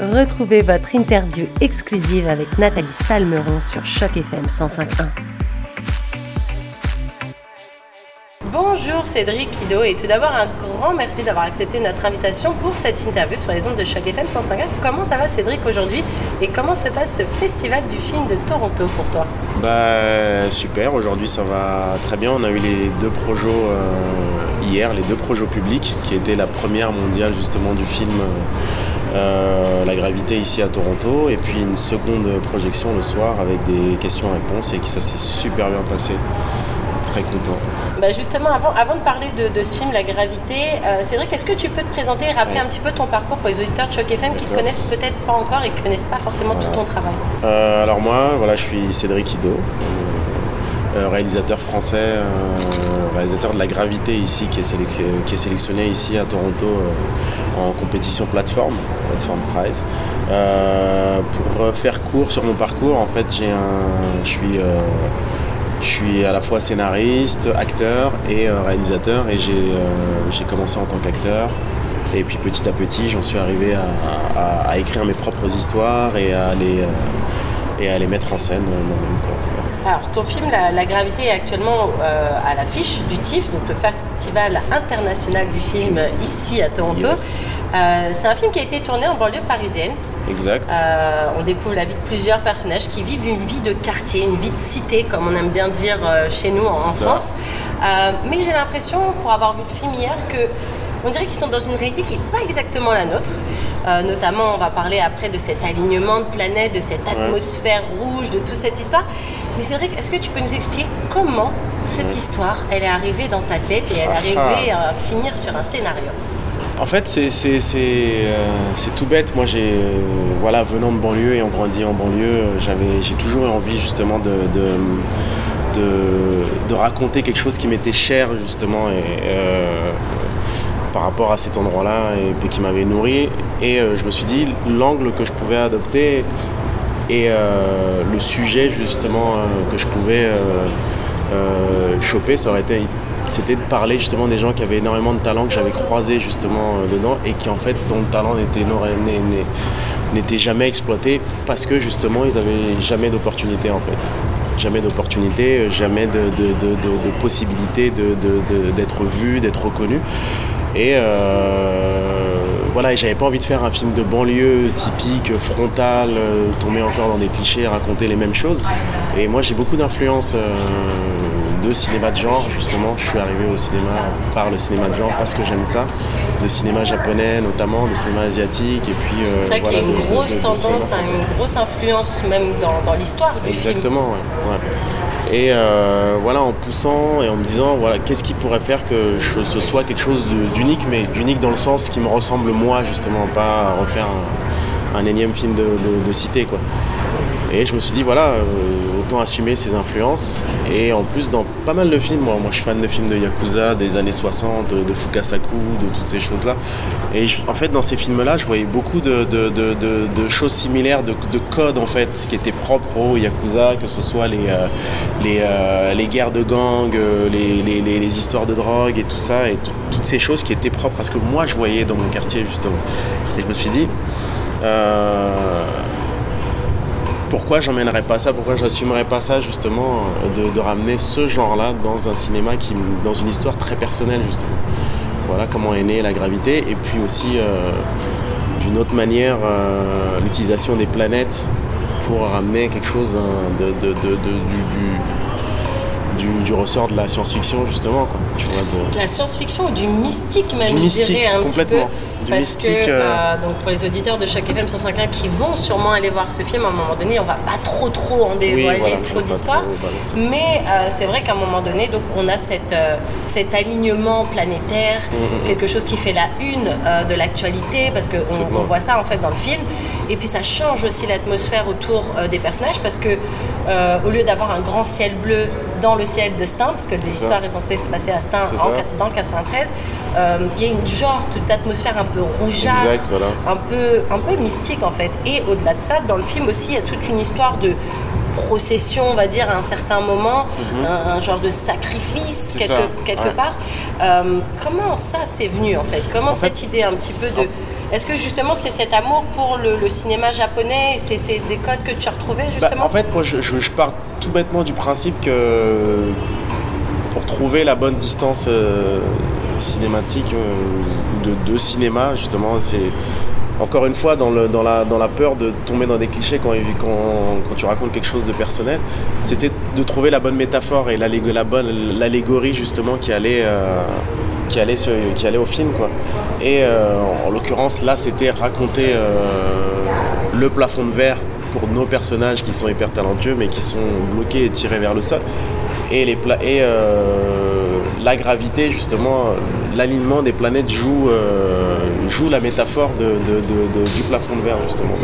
Retrouvez votre interview exclusive avec Nathalie Salmeron sur Choc FM 105.1. Bonjour Cédric Kido et tout d'abord un grand merci d'avoir accepté notre invitation pour cette interview sur les ondes de Choc FM 105.1. Comment ça va Cédric aujourd'hui et comment se passe ce festival du film de Toronto pour toi? Bah super, aujourd'hui ça va très bien. On a eu les deux projets euh, hier, les deux projets publics qui étaient la première mondiale justement du film euh, La gravité ici à Toronto et puis une seconde projection le soir avec des questions-réponses et qui ça s'est super bien passé. Très content. Bah justement, avant, avant de parler de, ce film, La Gravité, euh, Cédric, est-ce que tu peux te présenter et rappeler un petit peu ton parcours pour les auditeurs de Choc FM qui ne connaissent peut-être pas encore et qui ne connaissent pas forcément tout ton travail? Euh, Alors moi, voilà, je suis Cédric Ido, euh, réalisateur français, réalisateur de La Gravité ici, qui est, sélectionné ici à Toronto en compétition plateforme, plateforme prize. pour faire court sur mon parcours, en fait, j'ai un, je suis je suis à la fois scénariste, acteur et euh, réalisateur et euh, j'ai commencé en tant qu'acteur. Et puis petit à petit, j'en suis arrivé à, écrire mes propres histoires et à les, euh, et à les mettre en scène moi-même. Alors, ton film la, Gravité est actuellement à l'affiche du TIFF, donc le Festival international du film ici à Toronto. c'est un film qui a été tourné en banlieue parisienne. Exact. Euh, on découvre la vie de plusieurs personnages qui vivent une vie de quartier, une vie de cité, comme on aime bien dire euh, chez nous en, France. Euh, mais j'ai l'impression, pour avoir vu le film hier, que on dirait qu'ils sont dans une réalité qui n'est pas exactement la nôtre. notamment, on va parler après de cet alignement de planètes, de cette atmosphère rouge, de toute cette histoire. Mais c'est vrai, est-ce que tu peux nous expliquer comment cette histoire, elle est arrivée dans ta tête et elle est ah, arrivée ah. à finir sur un scénario? En fait, c'est euh, tout bête. Moi, j'ai, euh, voilà, venant de banlieue et en grandi en banlieue, euh, j'ai toujours eu envie justement de, de, raconter quelque chose qui m'était cher justement et, par rapport à cet endroit-là et, qui m'avait nourri. Et je me suis dit, l'angle que je pouvais adopter et le sujet justement que je pouvais choper, ça aurait été c'était de parler justement des gens qui avaient énormément de talent, que j'avais croisé justement euh, dedans et qui en fait dont le talent n'était jamais exploité parce que justement ils n'avaient jamais d'opportunité en fait. Jamais d'opportunité, euh, jamais de, de, possibilité d'être vu, d'être reconnu. Et euh, voilà, et j'avais pas envie de faire un film de banlieue typique, frontal, tomber encore dans des clichés, raconter les mêmes choses. Et moi j'ai beaucoup d'influence de cinéma de genre, justement. Je suis arrivé au cinéma par le cinéma de genre parce que j'aime ça. De cinéma japonais notamment, de cinéma asiatique. Et puis, euh, c'est vrai qu'il y a une grosse tendance, une grosse influence même dans, l'histoire du Exactement, ouais, Et euh, voilà, en poussant et en me disant, voilà, qu'est-ce qui pourrait faire que ce soit quelque chose d'unique, mais d'unique dans le sens qui me ressemble moi, justement, pas refaire un, énième film de, de cité, quoi. Et je me suis dit, voilà, euh, autant assumer ses influences. Et en plus, dans pas mal de films, moi, moi je suis fan de films de Yakuza, des années 60, de, Fukasaku, de toutes ces choses-là. Et en fait, dans ces films-là, je voyais beaucoup de, choses similaires, de, codes en fait, qui étaient propres au Yakuza, que ce soit les, euh, euh, les, guerres de gang, les, les, histoires de drogue et tout ça, et toutes ces choses qui étaient propres à ce que moi je voyais dans mon quartier, justement. Et je me suis dit, pourquoi j'emmènerais pas ça, pourquoi j'assumerais pas ça justement euh, de, ramener ce genre-là dans un cinéma qui, dans une histoire très personnelle justement. Voilà comment est née la gravité et puis aussi euh, d'une autre manière euh, l'utilisation des planètes pour ramener quelque chose de, du, du, ressort de la science-fiction justement. Quoi, tu vois, La science-fiction ou du mystique même, je dirais un petit peu. Parce que euh, euh, donc pour les auditeurs de chaque FM 151 qui vont sûrement aller voir ce film, à un moment donné, on va pas trop trop en dévoiler trop d'histoires. Mais euh, c'est vrai qu'à un moment donné, donc on a cette, cet alignement planétaire, mm, mm, mm. quelque chose qui fait la une de l'actualité, parce qu'on on voit ça en fait dans le film. Et puis ça change aussi l'atmosphère autour des personnages, parce que au lieu d'avoir un grand ciel bleu dans le ciel de Stein, parce que l'histoire est censée se passer à Stein en, dans 93, euh, il y a une genre d'atmosphère un peu rougeâtre, un, peu, un peu mystique en fait. Et au-delà de ça, dans le film aussi, il y a toute une histoire de procession, on va dire, à un certain moment, mhm. un, genre de sacrifice quelque, quelque part. Euh, comment ça c'est venu en fait? Comment cette idée un petit peu de Est-ce que justement c'est cet amour pour le, cinéma japonais c'est des codes que tu as retrouvés bah, justement En fait, moi je, je, pars tout bêtement du principe que pour trouver la bonne distance euh, cinématique euh, de, de, cinéma, justement, c'est encore une fois dans, le, dans, la, dans la peur de tomber dans des clichés quand, quand, tu racontes quelque chose de personnel, c'était de trouver la bonne métaphore et l'allégorie justement qui allait, euh, qui, allait qui allait au film. Quoi. Et euh, en l'occurrence là c'était raconter euh, le plafond de verre pour nos personnages qui sont hyper talentueux mais qui sont bloqués et tirés vers le sol. Et, les et la gravité justement l'alignement des planètes joue, euh, joue la métaphore de, du plafond de verre justement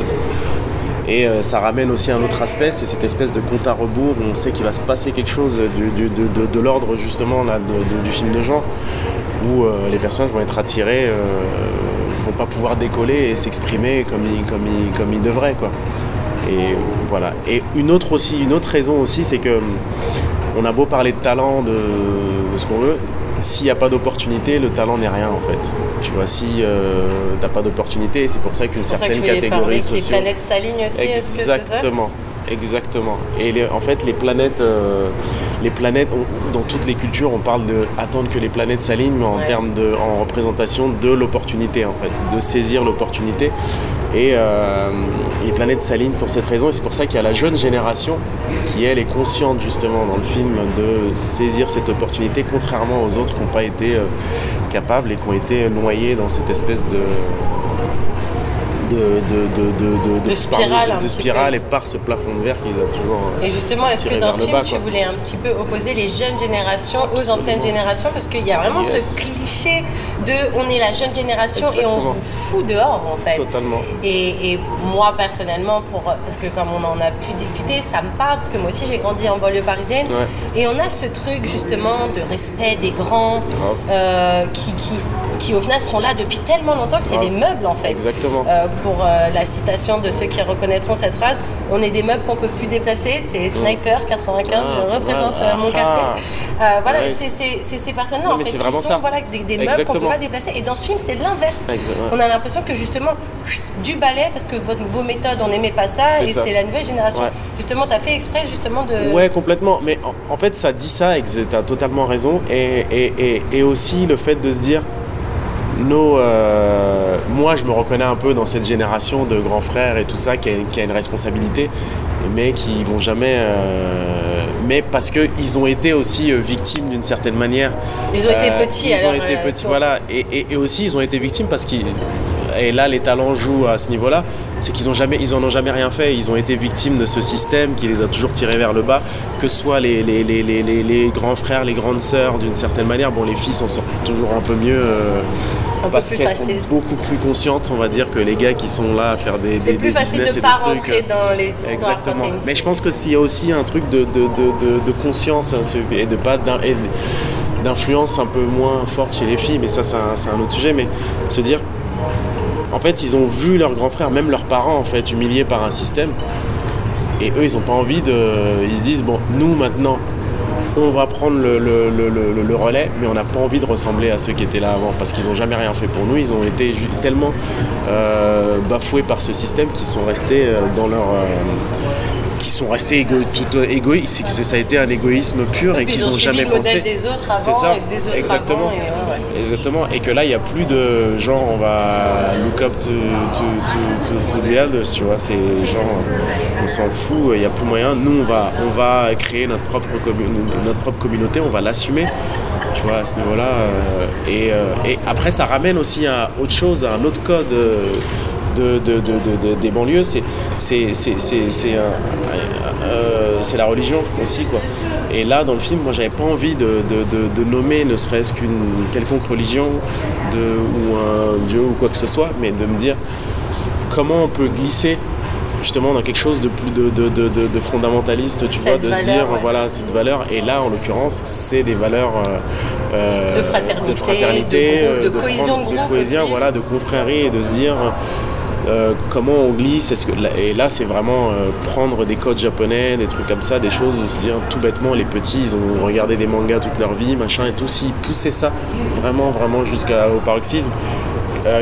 Et euh, ça ramène aussi un autre aspect, c'est cette espèce de compte à rebours où on sait qu'il va se passer quelque chose de, l'ordre justement là, du film de genre, où euh, les personnages vont être attirés, ne vont pas pouvoir décoller et s'exprimer comme ils, comme, comme devraient. Et voilà. Et une autre aussi, une autre raison aussi, c'est que on a beau parler de talent, de ce qu'on veut, s'il n'y a pas d'opportunité, le talent n'est rien en fait. Tu vois, si euh, t'as pas d'opportunité, c'est pour ça qu'une certaine catégorie sociale. Les planètes s'alignent aussi. Exactement. Exactement. Et en fait, les planètes, euh, les planètes, dans toutes les cultures, on parle de attendre que les planètes s'alignent, mais en termes de, en représentation de l'opportunité, en fait, de saisir l'opportunité. Et euh, les planètes s'alignent pour cette raison. Et c'est pour ça qu'il y a la jeune génération qui, elle, est consciente justement dans le film de saisir cette opportunité, contrairement aux autres qui n'ont pas été euh, capables et qui ont été noyés dans cette espèce de de, de, spirale, de, spirale et par ce plafond de verre qu'ils ont toujours. Et justement, est-ce que dans ce film, tu voulais un petit peu opposer les jeunes générations aux anciennes générations? Parce qu'il y a vraiment ce cliché de on est la jeune génération et on vous fout dehors en fait. Totalement. Et, moi personnellement, pour, parce que comme on en a pu discuter, ça me parle parce que moi aussi j'ai grandi en banlieue parisienne. Et on a ce truc justement de respect des grands euh, qui, qui qui au final sont là depuis tellement longtemps que c'est des meubles en fait. Exactement. Euh, pour euh, la citation de ceux qui reconnaîtront cette phrase, on est des meubles qu'on peut plus déplacer. C'est Sniper 95, je ah, représente euh, mon quartier. voilà, c'est ces personnes-là en fait qui sont ça. Voilà, des, meubles qu'on peut pas déplacer. Et dans ce film, c'est l'inverse. On a l'impression que justement du balai parce que vos méthodes, on n'aimait pas ça et c'est la nouvelle génération. Justement, tu as fait exprès justement de. Ouais, complètement. Mais en, fait, ça dit ça et tu as totalement raison. Et, et, et aussi le fait de se dire nos, euh, moi, je me reconnais un peu dans cette génération de grands frères et tout ça qui a, une responsabilité, mais qui vont jamais. Euh, mais parce qu'ils ont été aussi euh, victimes d'une certaine manière. Ils ont été petits, Ils ont été petits, voilà. Et, et, aussi, ils ont été victimes parce qu'ils. Et là, les talents jouent à ce niveau-là c'est qu'ils ont jamais, ils en ont jamais rien fait. Ils ont été victimes de ce système qui les a toujours tirés vers le bas, que ce soit les, les, les, les grands frères, les grandes sœurs, d'une certaine manière. Bon, les filles s'en sortent toujours un peu mieux. Euh, parce qu'elles sont beaucoup plus conscientes, on va dire, que les gars qui sont là à faire des, C'est plus facile de pas rentrer dans les histoires. Exactement. Mais je pense que s'il y a aussi un truc de, de, de, de conscience hein, et de pas d'influence un peu moins forte chez les filles, mais ça c'est un, un, autre sujet, mais se dire en fait, ils ont vu leurs grands frères, même leurs parents, en fait, humiliés par un système. Et eux, ils n'ont pas envie de. Ils se disent bon, nous maintenant, on va prendre le, relais, mais on n'a pas envie de ressembler à ceux qui étaient là avant, parce qu'ils n'ont jamais rien fait pour nous. Ils ont été tellement euh, bafoués par ce système qu'ils sont restés euh, dans leur. Euh, qui sont restés tout égoïstes, ça a été un égoïsme pur et, qu'ils n'ont jamais pensé. des autres avant ça, et des autres exactement. Exactement. Et que là, il n'y a plus de genre, on va look up to, to, the others, tu vois. C'est genre, on s'en fout, il n'y a plus moyen. Nous, on va, on va créer notre propre, notre propre communauté, on va l'assumer, tu vois, à ce niveau-là. Euh, et, euh, et, après, ça ramène aussi à autre chose, à un autre code. Euh, de, de, de, des banlieues, c'est c'est la religion aussi. Quoi. Et là, dans le film, moi, j'avais pas envie de, nommer ne serait-ce qu'une quelconque religion de, ou un dieu ou quoi que ce soit, mais de me dire comment on peut glisser justement dans quelque chose de plus de, de, fondamentaliste, tu vois, de se dire, voilà, c'est une valeur. Et là, en l'occurrence, c'est des valeurs euh, de fraternité, de, cohésion de groupe, voilà, de confrérie et de se dire, euh, comment on glisse que, Et là, c'est vraiment euh, prendre des codes japonais, des trucs comme ça, des choses, se dire tout bêtement, les petits, ils ont regardé des mangas toute leur vie, machin et tout. S'ils poussaient ça vraiment, vraiment jusqu'au paroxysme,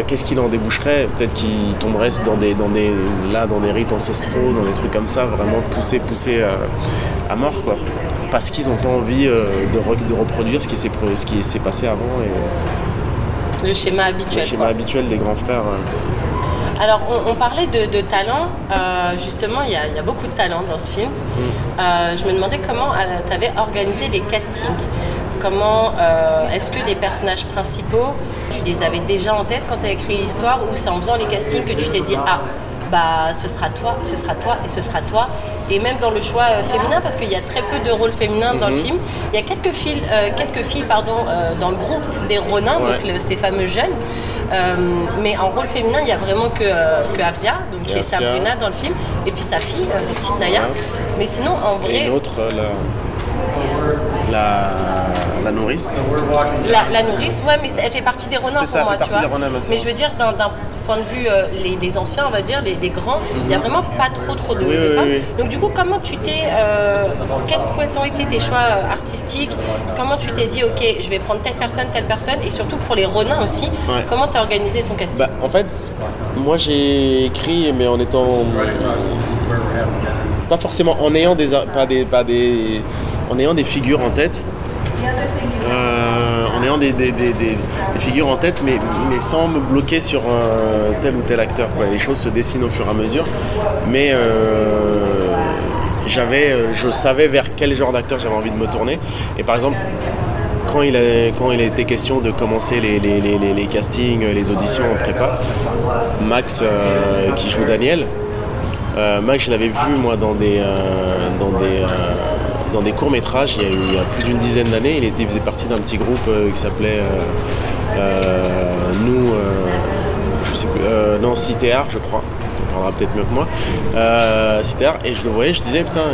qu'est-ce qu'il en déboucherait? Peut-être qu'il tomberait dans des, dans des, là, dans des rites ancestraux, dans des trucs comme ça, vraiment poussé, poussé à mort, quoi. Parce qu'ils n'ont pas envie de, de, reproduire ce qui s'est passé avant. Et, le schéma habituel. Le schéma habituel des grands frères. Alors, on, parlait de, talent. Euh, justement, il y, a beaucoup de talent dans ce film. Mm. Euh, je me demandais comment euh, tu avais organisé les castings. Comment est-ce que les personnages principaux, tu les avais déjà en tête quand tu as écrit l'histoire ou c'est en faisant les castings que tu t'es dit ah bah ce sera toi, ce sera toi et ce sera toi. Et même dans le choix féminin, parce qu'il y a très peu de rôles féminins dans le mm-hmm. film, il y a quelques filles, quelques filles pardon, dans le groupe des Ronins, donc ces fameux jeunes. Euh, mais en rôle féminin, il n'y a vraiment que, euh, que Avzia, donc, qui est Sabrina dans le film, et puis sa fille, euh, la petite Naya. Mais sinon, en vrai. Et une autre, la, la, nourrice. La, la, nourrice, ouais, mais elle fait partie des Ronins pour moi, tu vois. mais je veux dire, d'un point de vue euh, les, anciens, on va dire, les, grands, il n'y a mhm. vraiment pas trop trop de, femmes. Donc du coup, comment tu t'es, euh, quels, ont été tes choix euh, artistiques? Comment tu t'es dit, ok, je vais prendre telle personne, telle personne, et surtout pour les Ronins aussi, comment tu as organisé ton casting? Bah, En fait, moi j'ai écrit, mais en étant pas forcément en ayant des, pas des, pas des, en ayant des figures en tête. Euh, des, figures en tête, mais, sans me bloquer sur tel ou tel acteur. Les choses se dessinent au fur et à mesure, mais euh, euh, je savais vers quel genre d'acteur j'avais envie de me tourner. Et par exemple, quand il, a, quand il était question de commencer les, les, castings, les auditions en prépa, Max, qui joue Daniel, Max, je l'avais vu moi dans des, dans des dans des courts-métrages il, y a plus d'une dizaine d'années. Il, faisait partie d'un petit groupe euh, qui s'appelait euh, euh, Nous, je sais plus, non, CTR, je crois parlera peut-être mieux que moi, euh, et je le voyais, je disais putain,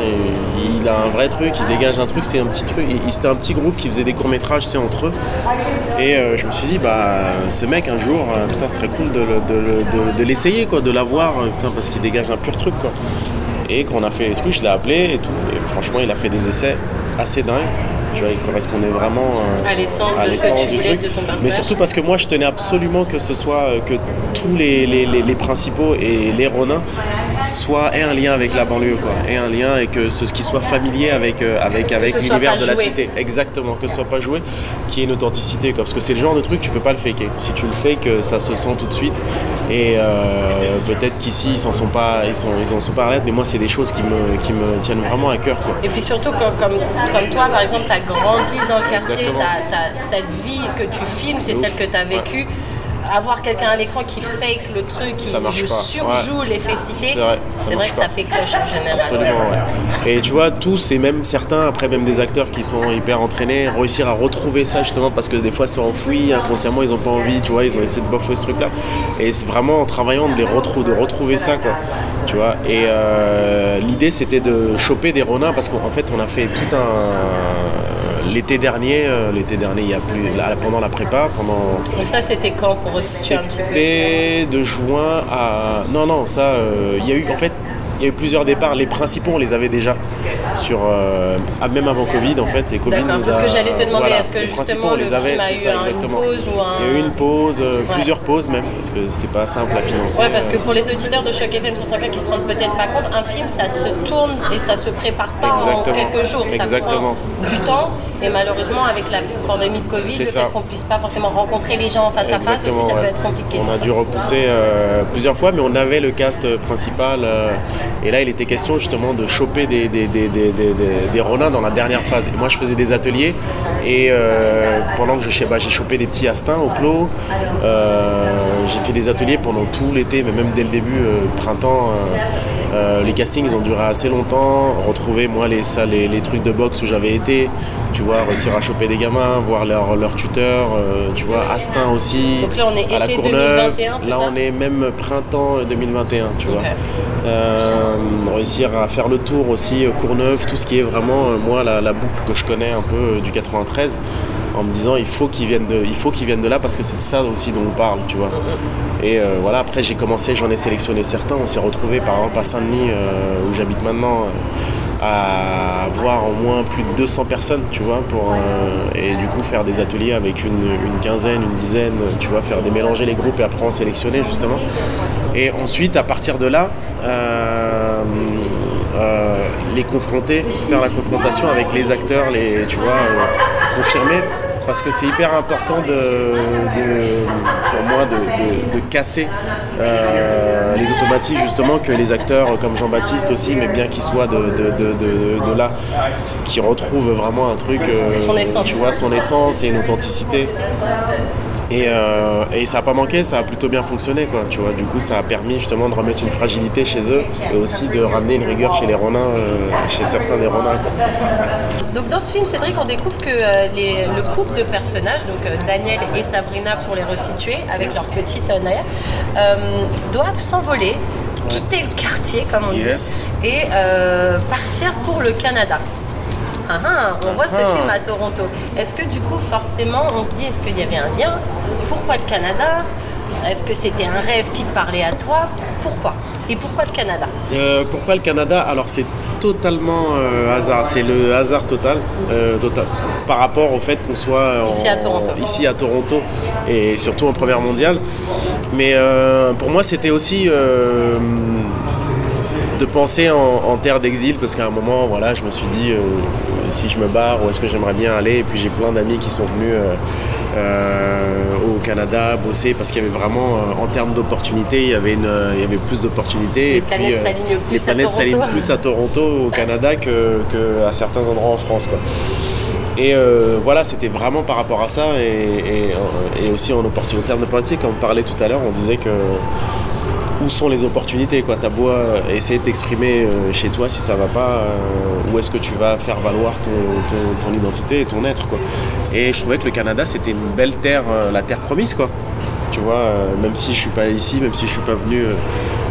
il, a un vrai truc, il dégage un truc, c'était un petit truc, c'était un petit groupe qui faisait des courts métrages, entre eux, et je me suis dit bah ce mec un jour, putain, ce serait cool de, l'essayer quoi, de l'avoir, putain, parce qu'il dégage un pur truc quoi. Et quand on a fait les trucs, je l'ai appelé et tout. Et franchement, il a fait des essais assez dingues. Tu vois, il correspondait vraiment euh, à l'essence de ce que tu voulais de ton. Mais surtout parce que moi, je tenais absolument que ce soit euh, que tous les, les, les, principaux et les Ronins soit ait un lien avec la banlieue, quoi, ait un lien et que ce qui soit familier avec, euh, avec, avec l'univers de la cité. Exactement, que ce soit pas joué, qui ait une authenticité, quoi, parce que c'est le genre de truc tu peux pas le faker. Si tu le fakes, ça se sent tout de suite. Et euh, peut-être qu'ici ils s'en sont pas, ils sont, ils en sont pas mais moi c'est des choses qui me, qui me tiennent vraiment à cœur, quoi. Et puis surtout comme, comme, toi, par exemple, tu as grandi dans le quartier, as, cette vie que tu filmes, c'est celle que tu as vécue avoir quelqu'un à l'écran qui fake le truc, qui surjoue l'efficacité, c'est vrai, que ça fait cloche en général. Absolument, ouais. Et tu vois, tous et même certains, après même des acteurs qui sont hyper entraînés, réussir à retrouver ça justement parce que des fois c'est enfoui, inconsciemment ils n'ont pas envie, tu vois, ils ont essayé de bafouer ce truc-là. Et c'est vraiment en travaillant de les retrouver, de retrouver ça, quoi. Tu vois. Et euh, l'idée c'était de choper des ronins parce qu'en fait on a fait tout un l'été dernier, euh, l'été dernier, il y a plus, pendant la prépa, pendant. Donc ça, c'était quand pour resituer un petit peu C'était de juin à. Non, non, ça, euh, il y a eu, en fait, il y a eu plusieurs départs. Les principaux, on les avait déjà sur, euh, ah, même avant Covid en fait. Et D'accord, c'est ce que j'allais te demander. Est-ce que justement le avait, film a eu ça, une pause ou un... Il y a eu une pause, euh, plusieurs pauses même, parce que c'était pas simple à financer. Ouais, parce que pour les auditeurs de Choc FM 105 qui se rendent peut-être pas compte, un film ça se tourne et ça se prépare pas en quelques jours. Ça Exactement. prend du temps et malheureusement avec la pandémie de Covid, le fait qu'on puisse pas forcément rencontrer les gens face à face aussi, ça peut être compliqué. On a dû repousser euh, plusieurs fois, mais on avait le cast principal. Et là, il était question justement de choper des, des, des, des, ronins dans la dernière phase. Moi, je faisais des ateliers et euh, pendant que je, j'ai chopé des petits astins au clos, euh, j'ai fait des ateliers pendant tout l'été, mais même dès le début, euh, les castings ils ont duré assez longtemps, retrouver moi les, ça, les, les trucs de boxe où j'avais été, tu vois, réussir à choper des gamins, voir leur, leur tuteur, euh, tu vois, Astin aussi. Donc là, on est à été 2021, Là, on est même printemps 2021, tu vois. Euh, réussir à faire le tour aussi, Courneuve, tout ce qui est vraiment, euh, moi, la, boucle que je connais un peu du 93 en me disant il faut qu'ils viennent de, il faut qu'ils viennent de là parce que c'est de ça aussi dont on parle, tu vois. Et euh, voilà, après j'ai commencé, j'en ai sélectionné certains. On s'est retrouvé par exemple à Saint-Denis où j'habite maintenant à avoir au moins plus de 200 personnes, tu vois, pour, et du coup faire des ateliers avec une, quinzaine, une dizaine, tu vois, faire des mélanger les groupes et après en sélectionner justement. Et ensuite, à partir de là, euh, les confronter, faire la confrontation avec les acteurs, les, tu vois, euh, confirmer parce que c'est hyper important de, pour moi de, casser euh, les automatismes justement que les acteurs comme Jean-Baptiste aussi, mais bien qu'il soit de, là, qui retrouvent vraiment un truc, tu vois, son essence et une authenticité. Euh, et, ça n'a pas manqué, ça a plutôt bien fonctionné. Quoi, tu vois. Du coup, ça a permis justement de remettre une fragilité chez eux et aussi de ramener une rigueur chez les Ronins, euh, chez certains des Ronins. Donc dans ce film, vrai qu'on découvre que euh, le couple de personnages, donc Daniel et Sabrina pour les resituer, avec leur petite Naya, doivent s'envoler quitter le quartier, comme on dit, et partir pour le Canada. Ah, ah, on voit ce ah. film à Toronto. Est-ce que du coup, forcément, on se dit, est-ce qu'il y avait un lien? Pourquoi le Canada? Est-ce que c'était un rêve qui te parlait à toi? Pourquoi? Et pourquoi le Canada? Euh, Pourquoi le Canada? Alors c'est totalement euh, hasard, c'est le hasard total, euh, total par rapport au fait qu'on soit ici, à Toronto. ici à Toronto et surtout en première mondiale. Mais pour moi c'était aussi de penser en, terre d'exil parce qu'à un moment voilà je me suis dit euh, si je me barre où est-ce que j'aimerais bien aller? Et puis j'ai plein d'amis qui sont venus euh, euh, au Canada bosser parce qu'il y avait vraiment en termes d'opportunités il y avait une il y avait plus d'opportunités et puis les planètes s'alignent plus à Toronto au Canada que, à certains endroits en France quoi. Et voilà, c'était vraiment par rapport à ça et, aussi en opportunité. En termes de politique, comme on parlait tout à l'heure, on disait que où sont les opportunités quoi T'as beau euh, essayer de t'exprimer euh, chez toi si ça va pas, euh, où est-ce que tu vas faire valoir ton, identité et ton être quoi Et je trouvais que le Canada c'était une belle terre, la terre promise quoi. Tu vois, même si je suis pas ici, même si je suis pas venu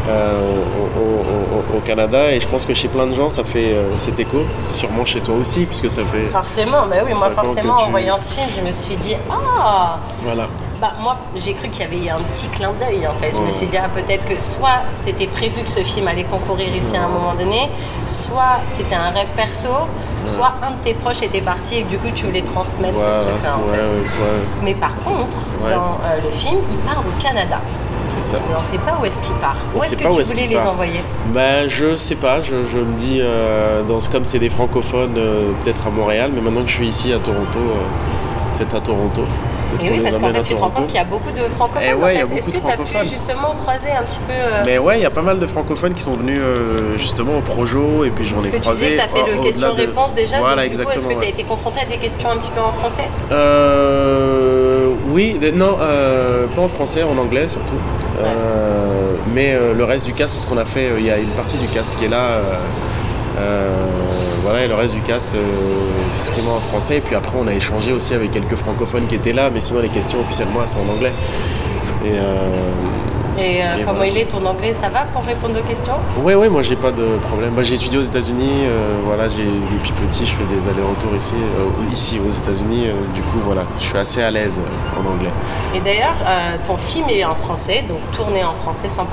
au, Canada et je pense que chez plein de gens ça fait cet écho, sûrement chez toi aussi puisque ça fait. Forcément, mais oui, moi forcément en voyant ce film je me suis dit ah. Voilà. Bah, moi, j'ai cru qu'il y avait un petit clin d'œil en fait. Je me suis dit, ah, peut-être que soit c'était prévu que ce film allait concourir ici à un moment donné, soit c'était un rêve perso, soit un de tes proches était parti et que du coup tu voulais transmettre ce truc-là en fait. Mais par contre, dans euh, le film, il part au Canada. C'est ça. Mais on ne sait pas où est-ce qu'il part. où est-ce que tu voulais les envoyer bah, Je sais pas. Je, me dis, euh, dans, comme c'est des francophones, euh, peut-être à Montréal, mais maintenant que je suis ici à Toronto, peut-être à Toronto. Et oui, parce qu'en fait, tu te rends compte qu'il y a beaucoup de francophones. Eh ouais, Est-ce que tu as pu justement croiser un petit peu. Euh, Mais ouais, il y a pas mal de francophones qui sont venus euh, justement au Projo et puis j'en ai croisé. Parce que tu disais que tu as fait le question-réponse déjà. Voilà, donc, exactement. Est-ce que tu as été confronté à des questions un petit peu en français? Euh, Oui, non, euh, pas en français, en anglais surtout. mais le reste du cast, parce qu'on a fait, il y a une partie du cast qui est là. voilà, et le reste du cast euh, s'exprimant en français. Et puis après, on a échangé aussi avec quelques francophones qui étaient là, mais sinon, les questions officiellement, elles sont en anglais. Et, euh, euh, comment il est ton anglais Ça va pour répondre aux questions? Oui, oui, moi j'ai pas de problème. Moi j'ai étudié aux États-Unis. voilà, j'ai depuis petit, je fais des allers-retours ici, ici aux États-Unis. du coup, voilà, je suis assez à l'aise en anglais. Et d'ailleurs, ton film est en français, donc tourné en français 100%.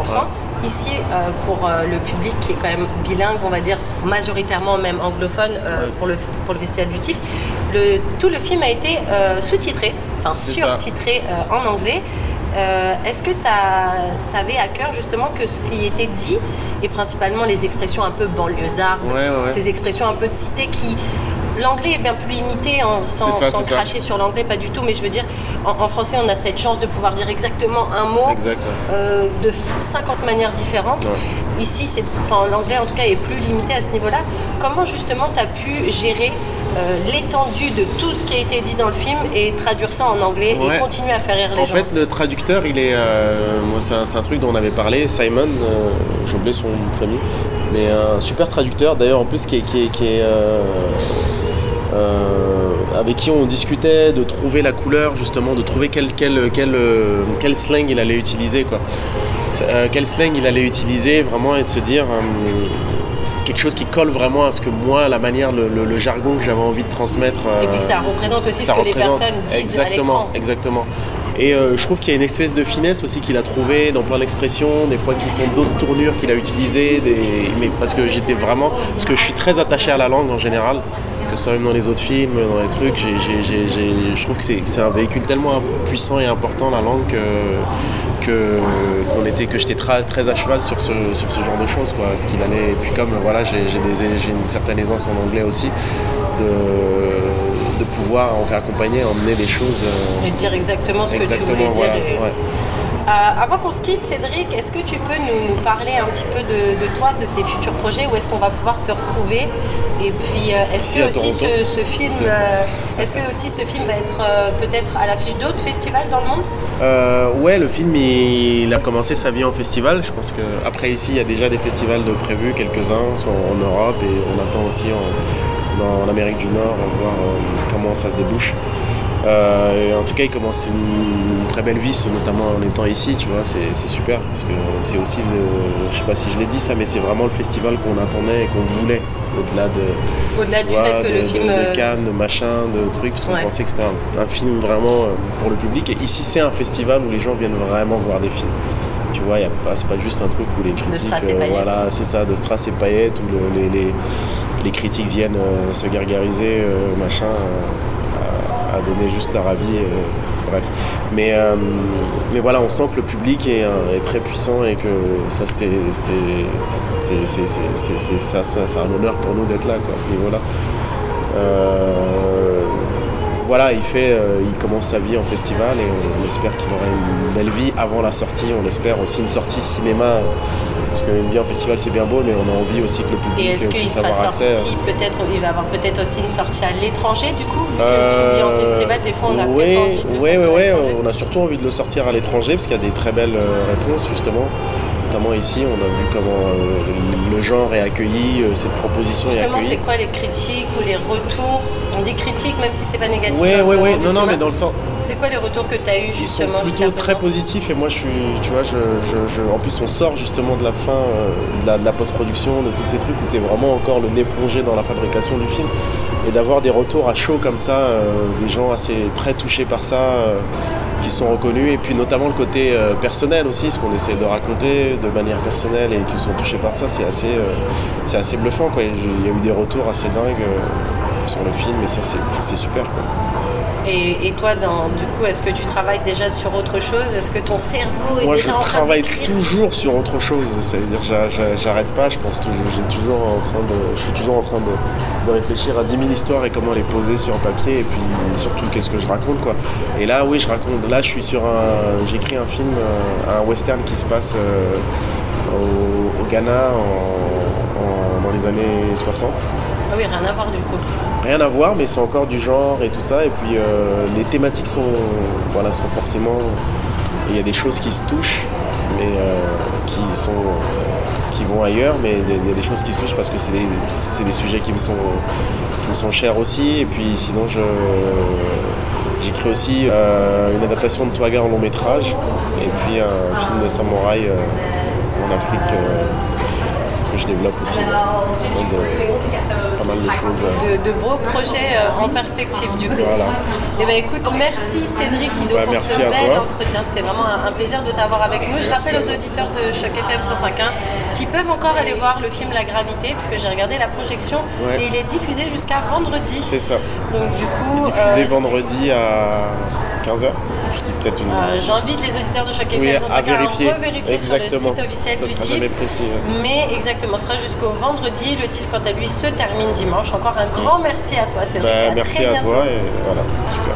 Ici, euh, pour euh, le public qui est quand même bilingue, on va dire majoritairement même anglophone euh, pour, le, pour le Festival du TIFF, le, tout le film a été sous-titré, enfin surtitré en anglais. Est-ce que tu avais à cœur justement que ce qui était dit, et principalement les expressions un peu banlieusardes, ces expressions un peu de cité qui L'anglais est bien plus limité, sans, cracher sur l'anglais, pas du tout, mais je veux dire, en, français, on a cette chance de pouvoir dire exactement un mot euh, de 50 manières différentes. Ici, c'est, enfin, l'anglais, en tout cas, est plus limité à ce niveau-là. Comment, justement, tu as pu gérer euh, l'étendue de tout ce qui a été dit dans le film et traduire ça en anglais et continuer à faire rire les gens. En fait, le traducteur, il est, euh, moi, c'est un, truc dont on avait parlé. Simon, j'ai oublié son famille, mais un super traducteur. D'ailleurs, en plus, qui est, qui qui est euh, avec qui on discutait de trouver la couleur justement, de trouver quel, quel, quel, euh, quel slang il allait utiliser quoi. Euh, quel slang il allait utiliser vraiment et de se dire quelque chose qui colle vraiment à ce que moi, la manière, le, jargon que j'avais envie de transmettre. et puis ça représente aussi ce que les personnes disent Exactement, exactement. Et je trouve qu'il y a une espèce de finesse aussi qu'il a trouvé dans plein d'expressions, des fois qui sont d'autres tournures qu'il a utilisées, mais parce que j'étais vraiment, parce que je suis très attaché à la langue en général que ce soit même dans les autres films, dans les trucs, je trouve que c'est un véhicule tellement puissant et important la langue que, qu'on était, que j'étais très, à cheval sur ce, genre de choses. Quoi. Ce qu'il allait, et puis comme voilà, j'ai, une certaine aisance en anglais aussi, de pouvoir accompagner, emmener des choses. Euh, et dire exactement ce que tu voulais dire. Euh, avant qu'on se quitte, Cédric, est-ce que tu peux nous, parler un petit peu de, toi, de tes futurs projets, où est-ce qu'on va pouvoir te retrouver? Et puis, euh, est-ce que aussi ce, film, euh, est-ce que aussi ce film va être peut-être à l'affiche d'autres festivals dans le monde? Ouais, le film il, a commencé sa vie en festival. Je pense qu'après ici, il y a déjà des festivals de prévus, quelques-uns en Europe et on attend aussi dans l'Amérique du Nord voir comment ça se débouche. Euh, en tout cas, il commence une, très belle vie, notamment en étant ici, tu vois, c'est super parce que c'est aussi le, je sais pas si je l'ai dit ça, mais c'est vraiment le festival qu'on attendait et qu'on voulait au-delà de, au-delà du fait que le film de, euh, Cannes, de machin, de trucs, parce qu'on pensait que c'était un, film vraiment euh, pour le public. Et ici, c'est un festival où les gens viennent vraiment voir des films. Tu vois, c'est pas juste un truc où les critiques, voilà, c'est ça, de strass et paillettes, où les, les, les, critiques viennent se gargariser, machin à donner juste leur avis. bref. Mais, euh, mais voilà, on sent que le public est, est très puissant et que ça, c'était, c'est, ça, ça, c'est un honneur pour nous d'être là quoi, à ce niveau-là. Euh, voilà, il, fait, euh, il commence sa vie en festival et on, espère qu'il aura une belle vie avant la sortie. On espère aussi une sortie cinéma parce qu'une vie en festival, c'est bien beau, mais on a envie aussi que le public Et est-ce qu'il sera sorti peut-être, il va avoir peut-être aussi une sortie à l'étranger du coup Vu euh, vit en festival, des fois on a peut-être envie de ouais, sortir ouais, ouais, on a surtout envie de le sortir à l'étranger parce qu'il y a des très belles euh, réponses justement notamment ici, on a vu comment euh, le genre est accueilli, euh, cette proposition est accueillie. c'est quoi les critiques ou les retours On dit critiques même si c'est pas négatif. Oui, oui, oui, non, non, mais dans le sens. C'est quoi les retours que tu as eu justement Ils sont plutôt très positifs et moi je suis, tu vois, je, en plus on sort justement de la fin euh, de la, post-production, de tous ces trucs où tu es vraiment encore le nez plongé dans la fabrication du film et d'avoir des retours à chaud comme ça, des gens assez très touchés par ça qui sont reconnus et puis notamment le côté euh, personnel aussi, ce qu'on essaie de raconter de manière personnelle et qui sont touchés par ça, c'est assez, euh, bluffant. Il y a eu des retours assez dingues euh, sur le film et ça c'est super. Et, toi, dans, du coup, est-ce que tu travailles déjà sur autre chose? Est-ce que ton cerveau est Moi, déjà je travaille toujours sur autre chose. Ça veut dire j'arrête pas. Je pense toujours, j'ai toujours en train de, je suis toujours en train de, réfléchir à 10 000 histoires et comment les poser sur papier et puis surtout qu'est-ce que je raconte quoi. Et là, oui, je raconte. Là, je suis sur un, j'écris un film, euh, un western qui se passe euh, au, Ghana dans les années 60. Ah oui, rien à voir du coup. Rien à voir, mais c'est encore du genre et tout ça. Et puis euh, les thématiques sont, voilà, sont forcément. Il y a des choses qui se touchent, mais euh, qui sont qui vont ailleurs, mais il y a des choses qui se touchent parce que c'est des, des, sujets qui me sont qui sont chers aussi. Et puis sinon je J'écris aussi euh, une adaptation de Twaga en long métrage et puis un film de samouraï en Afrique que je développe aussi pas mal de choses. De, beaux projets euh, en perspective du coup. Voilà. Et eh ben, écoute, merci Cédric Ido bah, pour ce bel entretien. C'était vraiment un, plaisir de t'avoir avec nous. Je rappelle aux auditeurs de Choc FM 105.1 qui peuvent encore aller voir le film La Gravité, puisque j'ai regardé la projection et il est diffusé jusqu'à vendredi. C'est ça. Donc du coup. diffusé euh, vendredi à 15h peut-être une. Euh, J'invite les auditeurs de chaque FM à, vérifier. revérifier sur le site officiel du TIFF. Mais exactement, ce sera jusqu'au vendredi. Le TIFF, quant à lui, se termine dimanche. Encore un grand merci à toi, Cédric. Bah, merci à, toi et voilà, super.